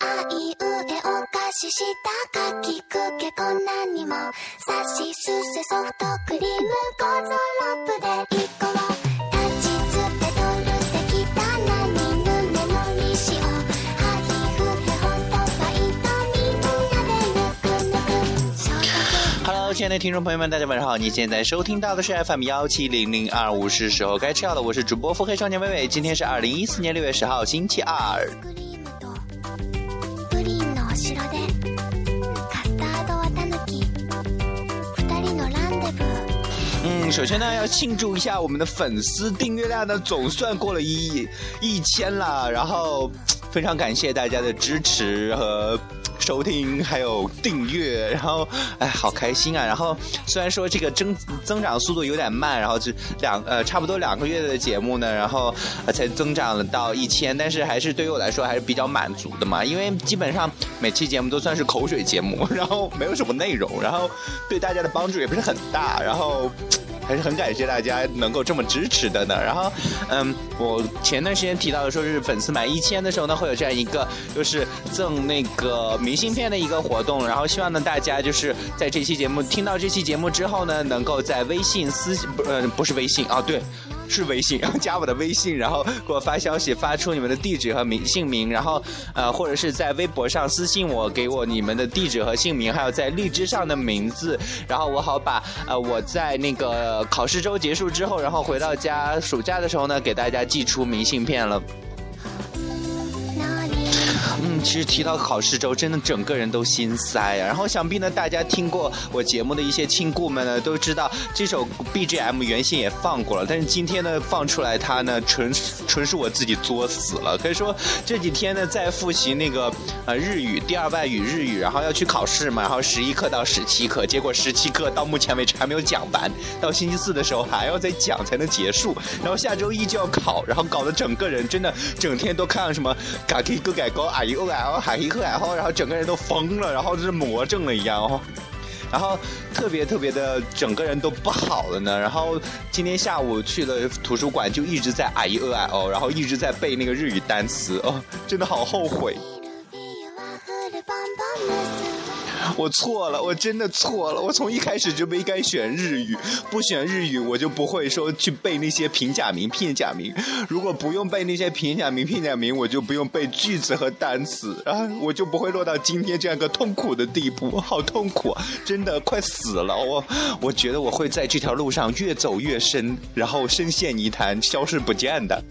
哈うえお菓亲爱的听众朋友们，大家晚上好！你现在收听到的是 FM 幺七零零二五，是时候该吃药了。我是主播腹黑少年伟伟，今天是二零一四年六月十号，星期二。お城でカスタードはタヌキ二人のランデブー嗯，首先呢，要庆祝一下我们的粉丝订阅量呢，总算过了一一千了。然后非常感谢大家的支持和 收听，还有订阅。然后哎，好开心啊！然后虽然说这个增增长速度有点慢，然后就两呃差不多两个月的节目呢，然后、才增长了到一千，但是还是对于我来说还是比较满足的嘛，因为基本上每期节目都算是口水节目，然后没有什么内容，然后对大家的帮助也不是很大，然后。还是很感谢大家能够这么支持的呢。然后，嗯，我前段时间提到的说是粉丝满一千的时候呢，会有这样一个就是赠那个明信片的一个活动。然后希望呢大家就是在这期节目听到这期节目之后呢，能够在微信私不呃不是微信啊对。是微信，然 后加我的微信，然后给我发消息，发出你们的地址和名姓名，然后呃或者是在微博上私信我，给我你们的地址和姓名，还有在荔枝上的名字，然后我好把呃我在那个考试周结束之后，然后回到家暑假的时候呢，给大家寄出明信片了。其实提到考试周，真的整个人都心塞呀、然后想必呢，大家听过我节目的一些亲故们呢，都知道这首 BGM 原先也放过了，但是今天呢放出来它呢，纯纯是我自己作死了。可以说这几天呢在复习那个呃日语第二外语日语，然后要去考试嘛，然后十一课到十七课，结果十七课到目前为止还没有讲完，到星期四的时候还要再讲才能结束，然后下周一就要考，然后搞得整个人真的整天都看什么嘎 K 哥改高啊一 O L 海一克然后然后整个人都疯了，然后就是魔怔了一样哦。然后特别特别的，整个人都不好了呢。然后今天下午去了图书馆，就一直在 I E O L，然后一直在背那个日语单词哦，真的好后悔。我错了，我真的错了。我从一开始就不应该选日语，不选日语我就不会说去背那些平假名、片假名。如果不用背那些平假名、片假名，我就不用背句子和单词啊，我就不会落到今天这样一个痛苦的地步，好痛苦！真的快死了。我我觉得我会在这条路上越走越深，然后深陷泥潭，消失不见的。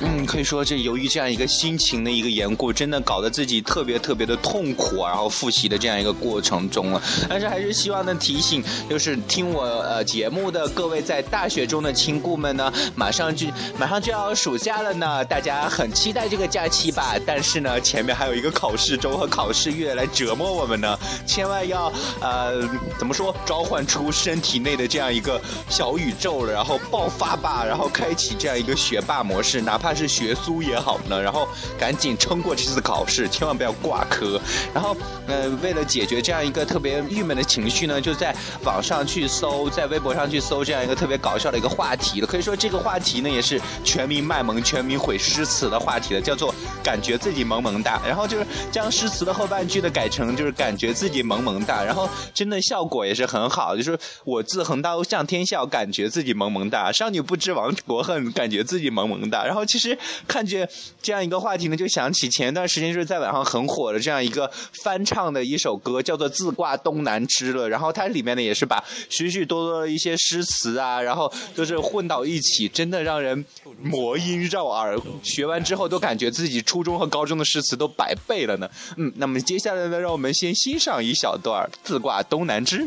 嗯，可以说这由于这样一个心情的一个缘故，真的搞得自己特别特别的痛苦啊，然后复习的这样一个过程中了。但是还是希望呢提醒，就是听我呃节目的各位在大学中的亲故们呢，马上就马上就要暑假了呢，大家很期待这个假期吧。但是呢，前面还有一个考试周和考试月来折磨我们呢，千万要呃怎么说，召唤出身体内的这样一个小宇宙了，然后爆发吧，然后开启这样一个学霸模式，哪怕怕是学苏也好呢，然后赶紧撑过这次考试，千万不要挂科。然后呃，为了解决这样一个特别郁闷的情绪呢，就在网上去搜，在微博上去搜这样一个特别搞笑的一个话题了。可以说这个话题呢，也是全民卖萌、全民毁诗词的话题了，叫做感觉自己萌萌哒。然后就是将诗词的后半句呢改成就是感觉自己萌萌哒，然后真的效果也是很好，就是我自横刀向天笑，感觉自己萌萌哒；少女不知亡国恨，感觉自己萌萌哒。然后其其实看见这样一个话题呢，就想起前一段时间就是在网上很火的这样一个翻唱的一首歌，叫做《自挂东南枝》了。然后它里面呢也是把许许多多的一些诗词啊，然后就是混到一起，真的让人魔音绕耳。学完之后都感觉自己初中和高中的诗词都白背了呢。嗯，那么接下来呢，让我们先欣赏一小段《自挂东南枝》。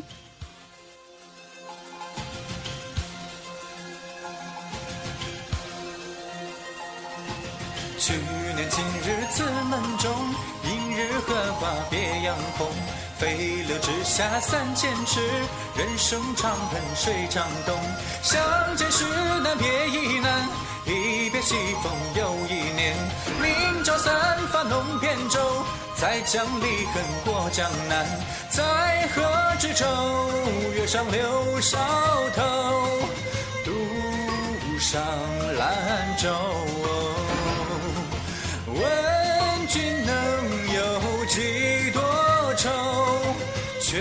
去年今日此门中，映日荷花别样红。飞流直下三千尺，人生长恨水长东。相见时难别亦难，一别西风又一年。明朝散发弄扁舟，再将离恨过江南。在河之洲，月上柳梢头，独上兰舟。几多愁？却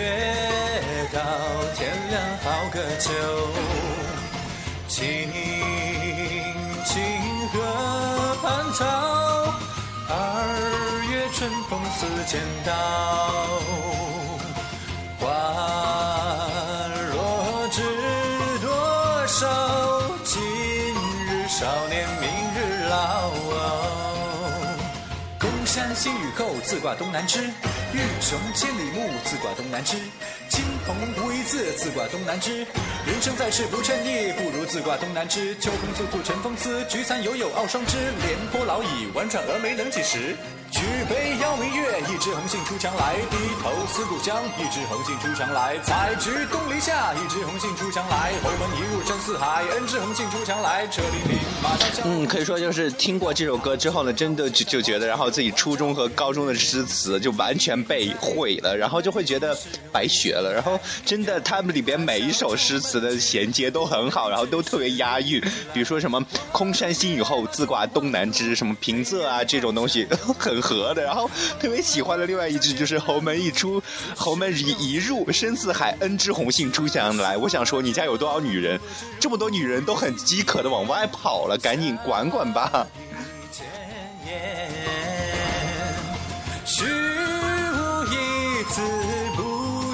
道天凉好个秋。青青河畔草，二月春风似剪刀。花宫山新雨后，自挂东南枝。欲穷千里目，自挂东南枝。金鹏无一字，自挂东南枝。人生在世不称意，不如自挂东南枝。秋风簌簌晨风思，菊残犹有傲霜枝。廉颇老矣，宛转蛾眉能几时？举杯邀明月，一枝红杏出墙来。低头思故乡，一枝红杏出墙来。采菊东篱下，一枝红杏出墙来。侯门一入深似海，恩知红杏出墙来。车辚辚，马上萧。嗯，可以说就是听过这首歌之后呢，真的就就觉得，然后自己初中和高中的诗词就完全被毁了，然后就会觉得白学了。然后真的，他们里边每一首诗词的衔接都很好，然后都特别押韵。比如说什么“空山新雨后，自挂东南枝”，什么平仄啊这种东西 很合的。然后特别喜欢的另外一句就是“侯门一出，侯门一一入深似海，恩知红杏出墙来”。我想说，你家有多少女人？这么多女人都很饥渴的往外跑了，赶紧管管吧。前言，虚无一字不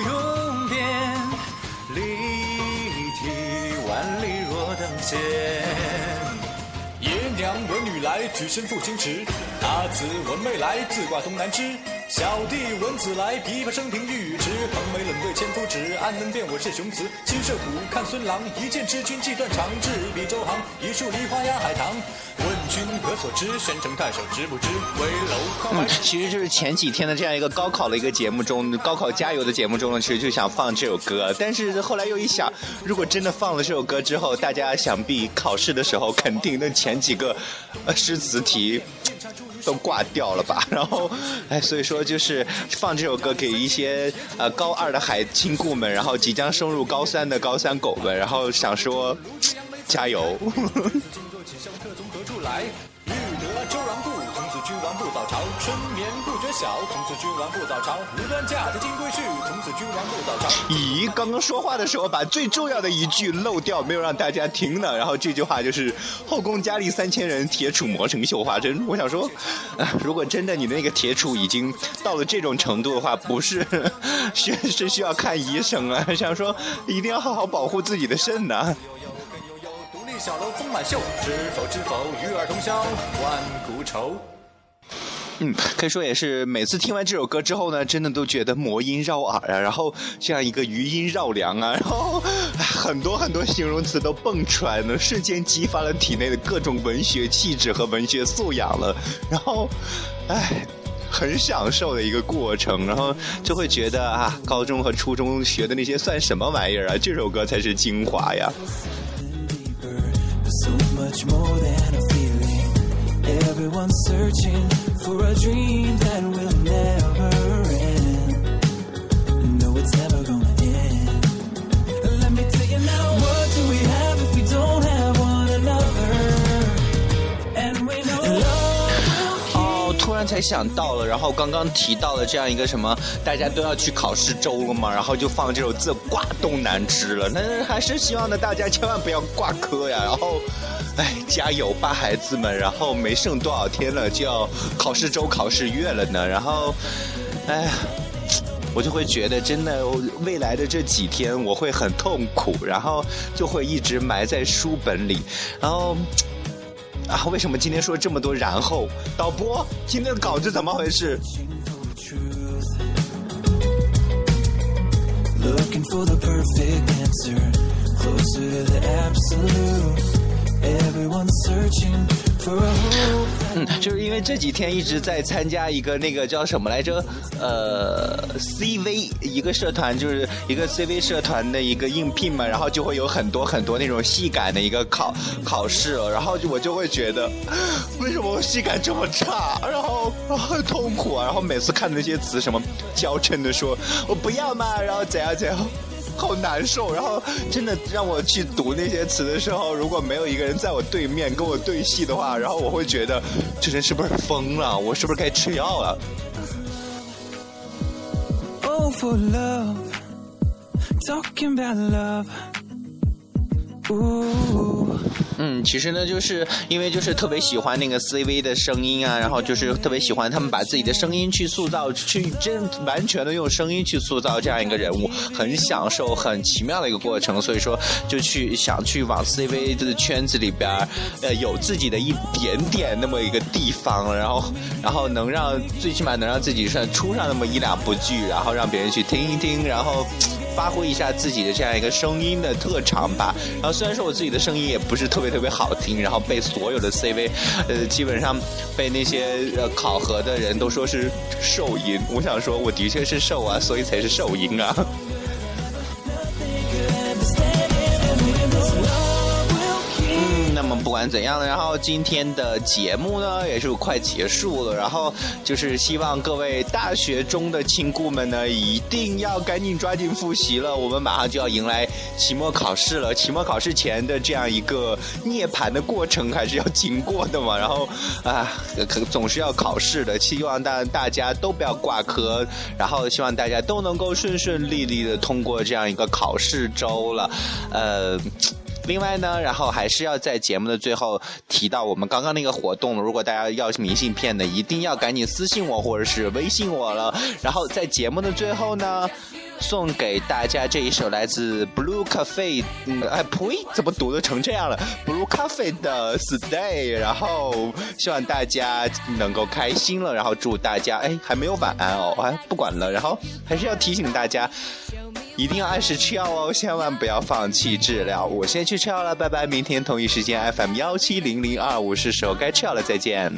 用辩，立体万里若登仙。来，举身赴京池。阿姊闻妹来，自挂东南枝。小弟闻姊来，琵琶声停欲语迟。横眉冷对千夫指，安能辨我是雄雌？金射虎，看孙郎，一剑知君计断肠。至笔周行，一树梨花压海棠。君何所知？宣城太守知不知？危楼靠嗯，其实就是前几天的这样一个高考的一个节目中，高考加油的节目中呢，其实就想放这首歌，但是后来又一想，如果真的放了这首歌之后，大家想必考试的时候肯定那前几个呃诗词题。都挂掉了吧，然后，哎，所以说就是放这首歌给一些呃高二的海亲故们，然后即将升入高三的高三狗们，然后想说，加油。欲得周郎顾，君王不早朝。春眠不觉晓，从此君王不早朝。无端嫁得金龟婿，从此君王不早朝。咦，刚刚说话的时候把最重要的一句漏掉，没有让大家听呢。然后这句话就是“后宫佳丽三千人，铁杵磨成绣花针”。我想说，啊，如果真的你的那个铁杵已经到了这种程度的话，不是 是是需要看医生啊。想说一定要好好保护自己的肾呐、小楼风满袖。知否知否，与尔同销万古愁。嗯，可以说也是每次听完这首歌之后呢，真的都觉得魔音绕耳啊，然后这样一个余音绕梁啊，然后很多很多形容词都蹦出来了，瞬间激发了体内的各种文学气质和文学素养了，然后，哎。很享受的一个过程，然后就会觉得啊，高中和初中学的那些算什么玩意儿啊？这首歌才是精华呀！So much more than a feeling. Everyone's searching for a dream that 才想到了，然后刚刚提到了这样一个什么，大家都要去考试周了嘛，然后就放这首字挂东南枝了。那还是希望呢，大家千万不要挂科呀。然后，哎，加油吧，孩子们！然后没剩多少天了，就要考试周、考试月了呢。然后，哎呀。我就会觉得，真的未来的这几天我会很痛苦，然后就会一直埋在书本里，然后啊，为什么今天说这么多然后？导播，今天的稿子怎么回事？嗯，就是因为这几天一直在参加一个那个叫什么来着？呃，CV 一个社团，就是一个 CV 社团的一个应聘嘛，然后就会有很多很多那种戏感的一个考考试，然后我就会觉得，为什么我戏感这么差？然后然后很痛苦啊，然后每次看那些词什么娇嗔的说我不要嘛，然后怎样怎样。好难受。然后真的让我去读那些词的时候，如果没有一个人在我对面跟我对戏的话，然后我会觉得这人是不是疯了？我是不是该吃药了？Oh, for love. Talking about love. oh 嗯，其实呢，就是因为就是特别喜欢那个 CV 的声音啊，然后就是特别喜欢他们把自己的声音去塑造，去真完全的用声音去塑造这样一个人物，很享受、很奇妙的一个过程。所以说，就去想去往 CV 的圈子里边，呃，有自己的一点点那么一个地方，然后然后能让最起码能让自己算出上那么一两部剧，然后让别人去听一听，然后。发挥一下自己的这样一个声音的特长吧。然后虽然说我自己的声音也不是特别特别好听，然后被所有的 CV，呃，基本上被那些呃考核的人都说是瘦音。我想说，我的确是瘦啊，所以才是瘦音啊。怎样呢，然后今天的节目呢也是快结束了，然后就是希望各位大学中的亲故们呢，一定要赶紧抓紧复习了，我们马上就要迎来期末考试了。期末考试前的这样一个涅槃的过程还是要经过的嘛，然后啊，可总是要考试的，希望大大家都不要挂科，然后希望大家都能够顺顺利利的通过这样一个考试周了，呃。另外呢，然后还是要在节目的最后提到我们刚刚那个活动，如果大家要明信片的，一定要赶紧私信我或者是微信我了。然后在节目的最后呢，送给大家这一首来自 Blue Cafe，嗯，哎呸，怎么读的成这样了？Blue Cafe 的 Stay，然后希望大家能够开心了，然后祝大家哎还没有晚安哦，哎不管了，然后还是要提醒大家。一定要按时吃药哦，千万不要放弃治疗。我先去吃药了，拜拜。明天同一时间 FM 幺七零零二五是时候该吃药了，再见。